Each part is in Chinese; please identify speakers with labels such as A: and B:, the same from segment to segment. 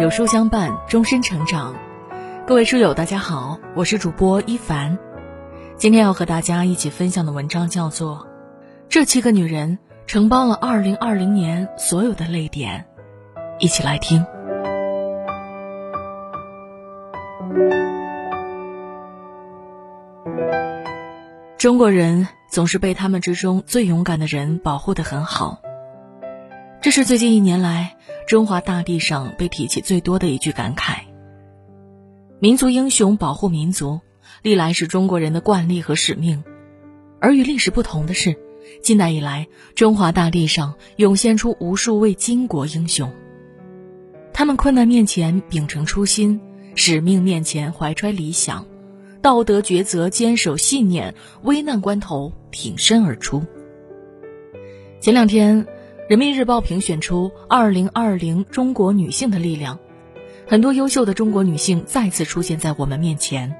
A: 有书相伴，终身成长。各位书友，大家好，我是主播一凡。今天要和大家一起分享的文章叫做《这七个女人承包了2020年所有的泪点》，一起来听。中国人总是被他们之中最勇敢的人保护得很好。这是最近一年来中华大地上被提起最多的一句感慨。民族英雄保护民族，历来是中国人的惯例和使命。而与历史不同的是，近代以来，中华大地上涌现出无数位巾帼英雄。他们困难面前秉承初心，使命面前怀揣理想，道德抉择坚守信念，危难关头挺身而出。前两天。人民日报评选出二零二零中国女性的力量，很多优秀的中国女性再次出现在我们面前。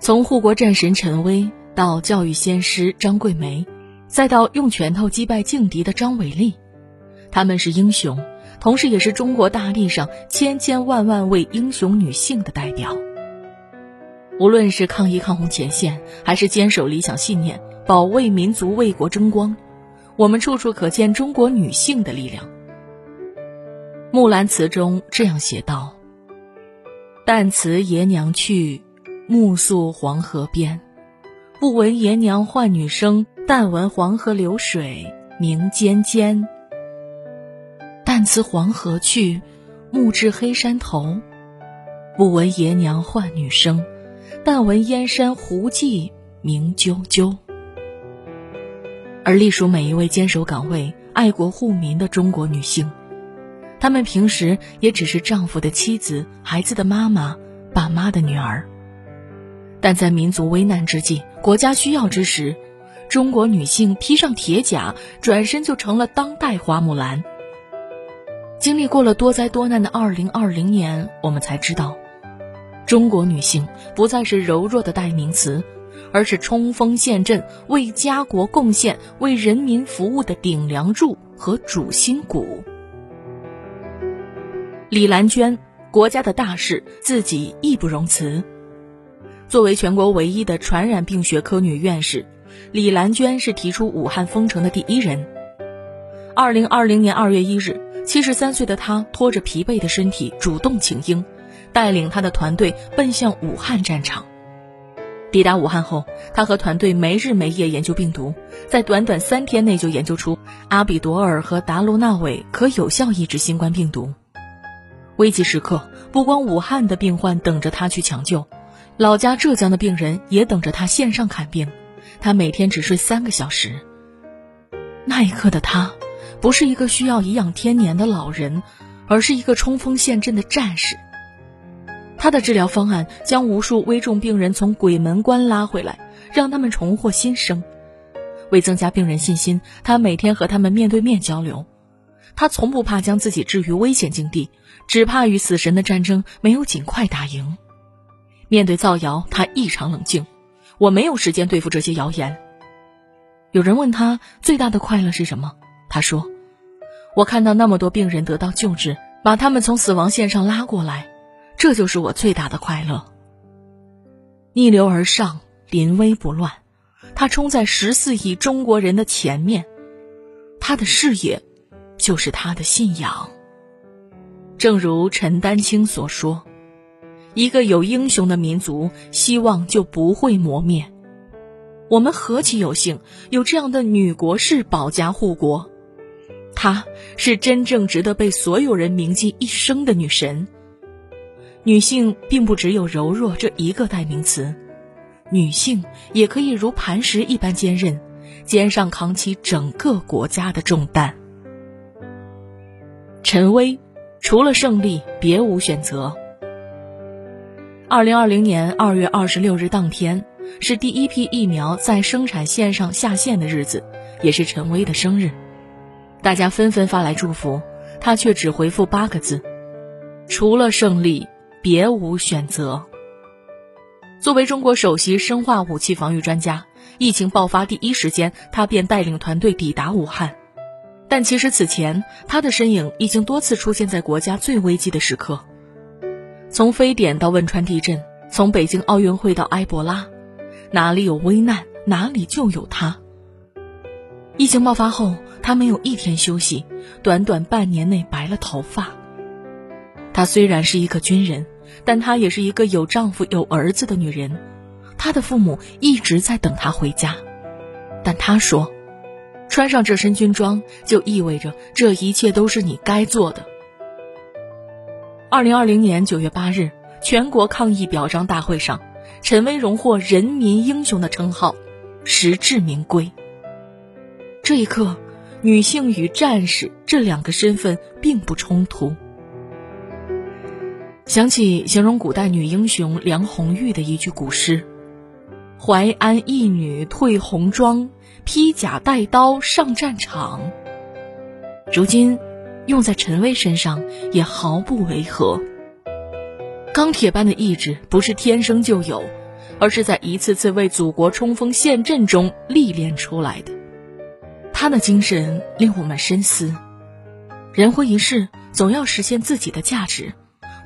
A: 从护国战神陈薇到教育先师张桂梅，再到用拳头击败劲敌的张伟丽，她们是英雄，同时也是中国大地上千千万万位英雄女性的代表。无论是抗疫抗洪前线，还是坚守理想信念、保卫民族为国争光。我们处处可见中国女性的力量。《木兰辞》中这样写道：“旦辞爷娘去，暮宿黄河边。不闻爷娘唤女声，但闻黄河流水鸣溅溅。旦辞黄河去，暮至黑山头。不闻爷娘唤女声，但闻燕山胡骑鸣啾啾。”而隶属每一位坚守岗位、爱国护民的中国女性，她们平时也只是丈夫的妻子、孩子的妈妈、爸妈的女儿。但在民族危难之际、国家需要之时，中国女性披上铁甲，转身就成了当代花木兰。经历过了多灾多难的二零二零年，我们才知道，中国女性不再是柔弱的代名词。而是冲锋陷阵、为家国贡献、为人民服务的顶梁柱和主心骨。李兰娟，国家的大事，自己义不容辞。作为全国唯一的传染病学科女院士，李兰娟是提出武汉封城的第一人。二零二零年二月一日，七十三岁的她拖着疲惫的身体，主动请缨，带领她的团队奔向武汉战场。抵达武汉后，他和团队没日没夜研究病毒，在短短三天内就研究出阿比多尔和达卢纳韦可有效抑制新冠病毒。危急时刻，不光武汉的病患等着他去抢救，老家浙江的病人也等着他线上看病。他每天只睡三个小时。那一刻的他，不是一个需要颐养天年的老人，而是一个冲锋陷阵的战士。他的治疗方案将无数危重病人从鬼门关拉回来，让他们重获新生。为增加病人信心，他每天和他们面对面交流。他从不怕将自己置于危险境地，只怕与死神的战争没有尽快打赢。面对造谣，他异常冷静。我没有时间对付这些谣言。有人问他最大的快乐是什么，他说：“我看到那么多病人得到救治，把他们从死亡线上拉过来。”这就是我最大的快乐。逆流而上，临危不乱，他冲在十四亿中国人的前面，他的事业就是他的信仰。正如陈丹青所说：“一个有英雄的民族，希望就不会磨灭。我们何其有幸，有这样的女国士保家护国。她是真正值得被所有人铭记一生的女神。”女性并不只有柔弱这一个代名词，女性也可以如磐石一般坚韧，肩上扛起整个国家的重担。陈薇，除了胜利别无选择。二零二零年二月二十六日当天，是第一批疫苗在生产线上下线的日子，也是陈薇的生日，大家纷纷发来祝福，她却只回复八个字：除了胜利。别无选择。作为中国首席生化武器防御专家，疫情爆发第一时间，他便带领团队抵达武汉。但其实此前，他的身影已经多次出现在国家最危机的时刻，从非典到汶川地震，从北京奥运会到埃博拉，哪里有危难，哪里就有他。疫情爆发后，他没有一天休息，短短半年内白了头发。他虽然是一个军人，但她也是一个有丈夫有儿子的女人。她的父母一直在等她回家，但她说：“穿上这身军装，就意味着这一切都是你该做的。”二零二零年九月八日，全国抗疫表彰大会上，陈薇荣获“人民英雄”的称号，实至名归。这一刻，女性与战士这两个身份并不冲突。想起形容古代女英雄梁红玉的一句古诗：“淮安义女褪红妆，披甲带刀上战场。”如今，用在陈薇身上也毫不违和。钢铁般的意志不是天生就有，而是在一次次为祖国冲锋陷阵中历练出来的。他的精神令我们深思：人活一世，总要实现自己的价值，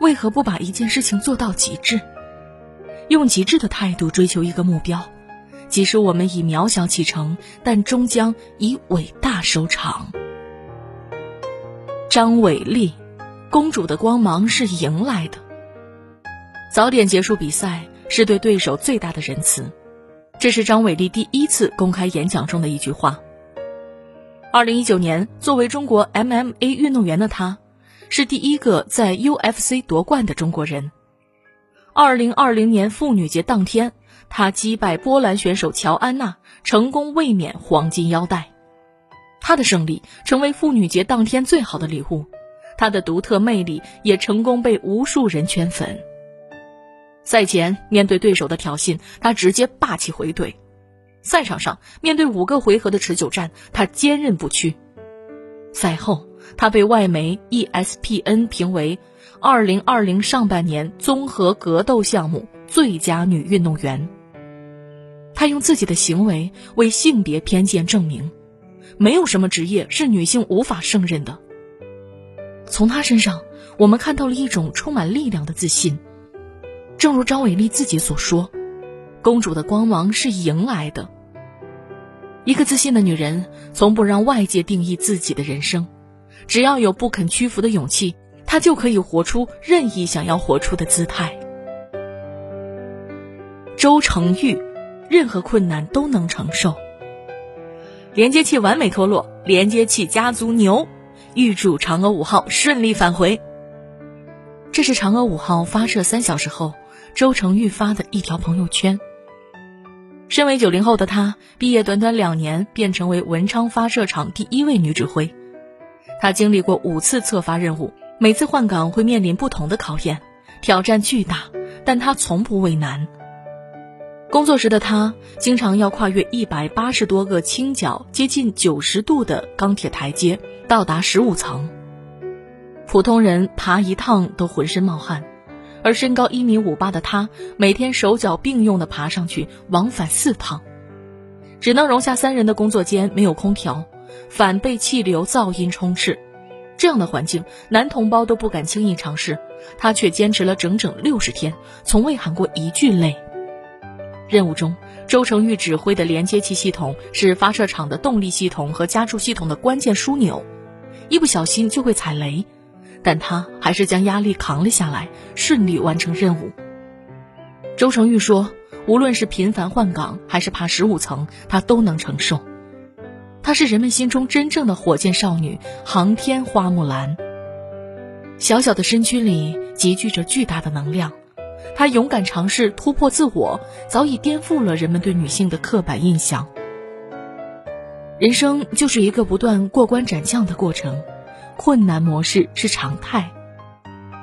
A: 为何不把一件事情做到极致？用极致的态度追求一个目标，即使我们以渺小启程，但终将以伟大收场。张伟丽，公主的光芒是赢来的。早点结束比赛是对对手最大的仁慈，这是张伟丽第一次公开演讲中的一句话。二零一九年，作为中国 MMA 运动员的她，是第一个在 UFC 夺冠的中国人。二零二零年妇女节当天，他击败波兰选手乔安娜，成功卫冕黄金腰带。他的胜利成为妇女节当天最好的礼物，他的独特魅力也成功被无数人圈粉。赛前面对对手的挑衅，他直接霸气回怼。赛场上，面对五个回合的持久战，他坚韧不屈。赛后，他被外媒 ESPN 评为2020上半年综合格斗项目最佳女运动员。她用自己的行为为性别偏见证明，没有什么职业是女性无法胜任的。从她身上，我们看到了一种充满力量的自信。正如张伟丽自己所说。公主的光芒是迎来的。一个自信的女人，从不让外界定义自己的人生，只要有不肯屈服的勇气，他就可以活出任意想要活出的姿态。周成玉，任何困难都能承受。连接器完美脱落，连接器家族牛，预祝嫦娥五号顺利返回。这是嫦娥五号发射三小时后，周成玉发的一条朋友圈。身为九零后的她，毕业短短两年便成为文昌发射场第一位女指挥。他经历过五次测发任务，每次换岗会面临不同的考验，挑战巨大，但他从不畏难。工作时的他，经常要跨越一百八十多个倾角、接近九十度的钢铁台阶，到达十五层。普通人爬一趟都浑身冒汗。而身高一米五八的他，每天手脚并用的爬上去，往返四趟，只能容下三人的工作间没有空调，反被气流噪音充斥。这样的环境，男同胞都不敢轻易尝试，他却坚持了整整六十天，从未喊过一句累。任务中，周成玉指挥的连接器系统是发射场的动力系统和加注系统的关键枢纽，一不小心就会踩雷。但他还是将压力扛了下来，顺利完成任务。周成玉说：“无论是频繁换岗，还是爬十五层，他都能承受。她是人们心中真正的火箭少女，航天花木兰。小小的身躯里集聚着巨大的能量，她勇敢尝试突破自我，早已颠覆了人们对女性的刻板印象。人生就是一个不断过关斩将的过程。”困难模式是常态。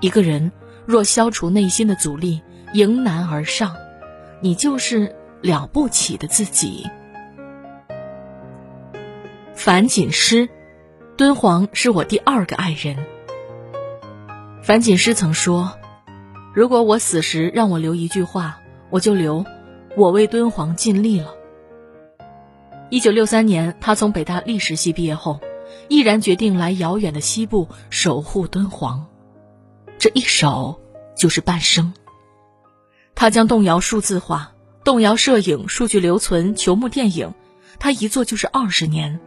A: 一个人若消除内心的阻力，迎难而上，你就是了不起的自己。樊锦诗，敦煌是我第二个爱人。樊锦诗曾说：“如果我死时让我留一句话，我就留‘我为敦煌尽力了’。”一九六三年，他从北大历史系毕业后。毅然决定来遥远的西部守护敦煌，这一守就是半生。他将动摇数字化，动摇摄影、数据留存、球幕电影，他一做就是二十年。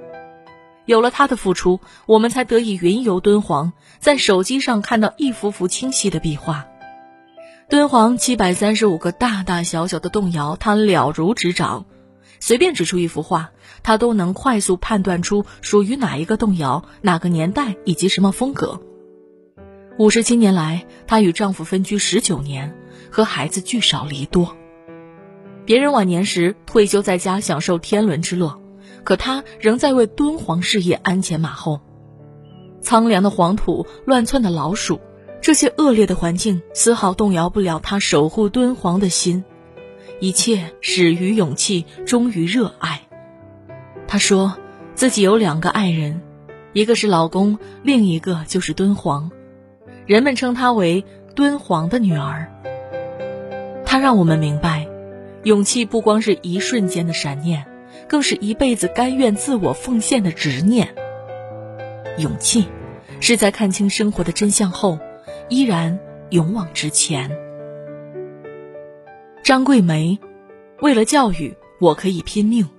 A: 有了他的付出，我们才得以云游敦煌，在手机上看到一幅幅清晰的壁画。敦煌七百三十五个大大小小的动摇，他了如指掌。随便指出一幅画，他都能快速判断出属于哪一个动摇、哪个年代以及什么风格。五十七年来，她与丈夫分居十九年，和孩子聚少离多。别人晚年时退休在家享受天伦之乐，可他仍在为敦煌事业鞍前马后。苍凉的黄土，乱窜的老鼠，这些恶劣的环境丝毫动摇不了他守护敦煌的心。一切始于勇气，终于热爱。他说自己有两个爱人，一个是老公，另一个就是敦煌。人们称她为敦煌的女儿。他让我们明白，勇气不光是一瞬间的闪念，更是一辈子甘愿自我奉献的执念。勇气，是在看清生活的真相后，依然勇往直前。张桂梅，为了教育，我可以拼命。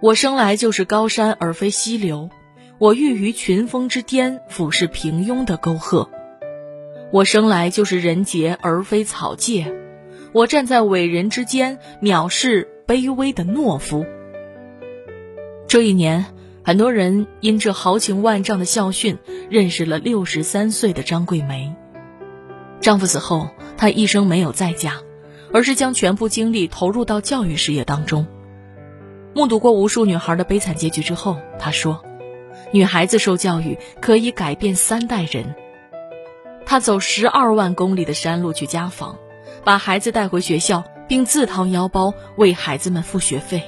A: 我生来就是高山而非溪流，我欲于群峰之巅俯视平庸的沟壑。我生来就是人杰而非草芥，我站在伟人之间藐视卑微的懦夫。这一年，很多人因这豪情万丈的校训，认识了六十三岁的张桂梅。丈夫死后，她一生没有再嫁。而是将全部精力投入到教育事业当中。目睹过无数女孩的悲惨结局之后，她说：“女孩子受教育可以改变三代人。”她走十二万公里的山路去家访，把孩子带回学校，并自掏腰包为孩子们付学费。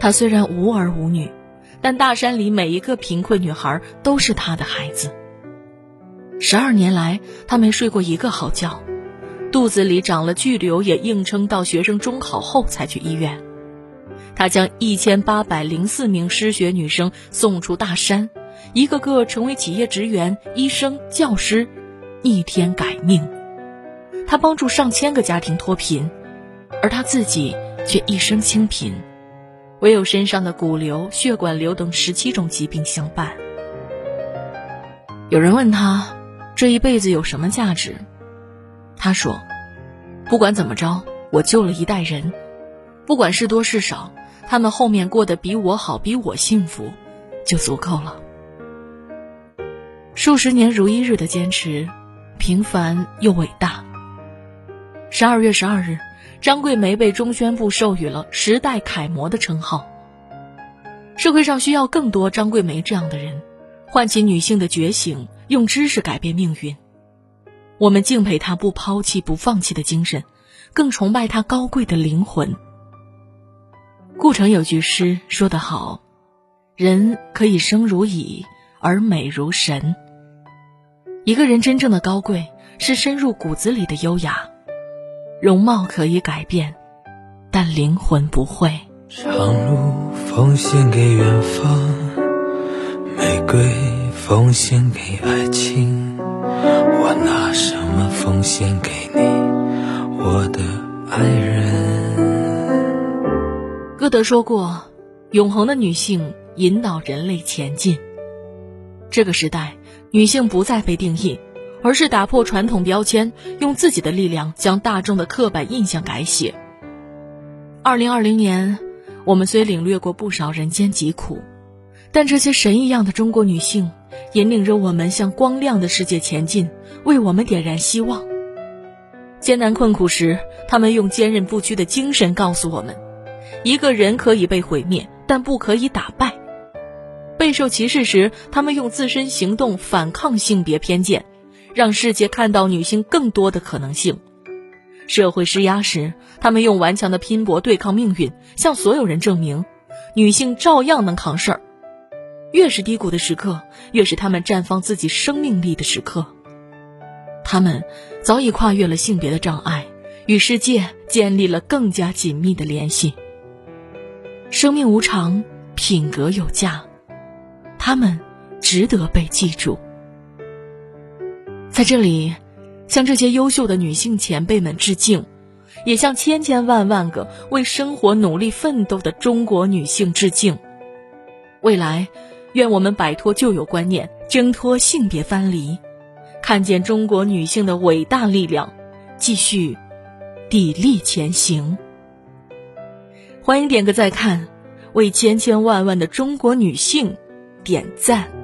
A: 她虽然无儿无女，但大山里每一个贫困女孩都是她的孩子。十二年来，她没睡过一个好觉。肚子里长了巨瘤，也硬撑到学生中考后才去医院。他将一千八百零四名失学女生送出大山，一个个成为企业职员、医生、教师，逆天改命。他帮助上千个家庭脱贫，而他自己却一生清贫，唯有身上的骨瘤、血管瘤等十七种疾病相伴。有人问他，这一辈子有什么价值？他说：“不管怎么着，我救了一代人，不管是多是少，他们后面过得比我好，比我幸福，就足够了。”数十年如一日的坚持，平凡又伟大。十二月十二日，张桂梅被中宣部授予了“时代楷模”的称号。社会上需要更多张桂梅这样的人，唤起女性的觉醒，用知识改变命运。我们敬佩她不抛弃、不放弃的精神，更崇拜她高贵的灵魂。顾城有句诗说得好：“人可以生如蚁，而美如神。”一个人真正的高贵，是深入骨子里的优雅。容貌可以改变，但灵魂不会。
B: 长路奉献给远方，玫瑰奉献给爱情。我拿什么奉献给你，我的爱人？
A: 歌德说过：“永恒的女性引导人类前进。”这个时代，女性不再被定义，而是打破传统标签，用自己的力量将大众的刻板印象改写。二零二零年，我们虽领略过不少人间疾苦，但这些神一样的中国女性。引领着我们向光亮的世界前进，为我们点燃希望。艰难困苦时，他们用坚韧不屈的精神告诉我们：一个人可以被毁灭，但不可以打败。备受歧视时，他们用自身行动反抗性别偏见，让世界看到女性更多的可能性。社会施压时，他们用顽强的拼搏对抗命运，向所有人证明：女性照样能扛事儿。越是低谷的时刻，越是他们绽放自己生命力的时刻。他们早已跨越了性别的障碍，与世界建立了更加紧密的联系。生命无常，品格有价，他们值得被记住。在这里，向这些优秀的女性前辈们致敬，也向千千万万个为生活努力奋斗的中国女性致敬。未来，愿我们摆脱旧有观念，挣脱性别藩篱，看见中国女性的伟大力量，继续砥砺前行。欢迎点个再看，为千千万万的中国女性点赞。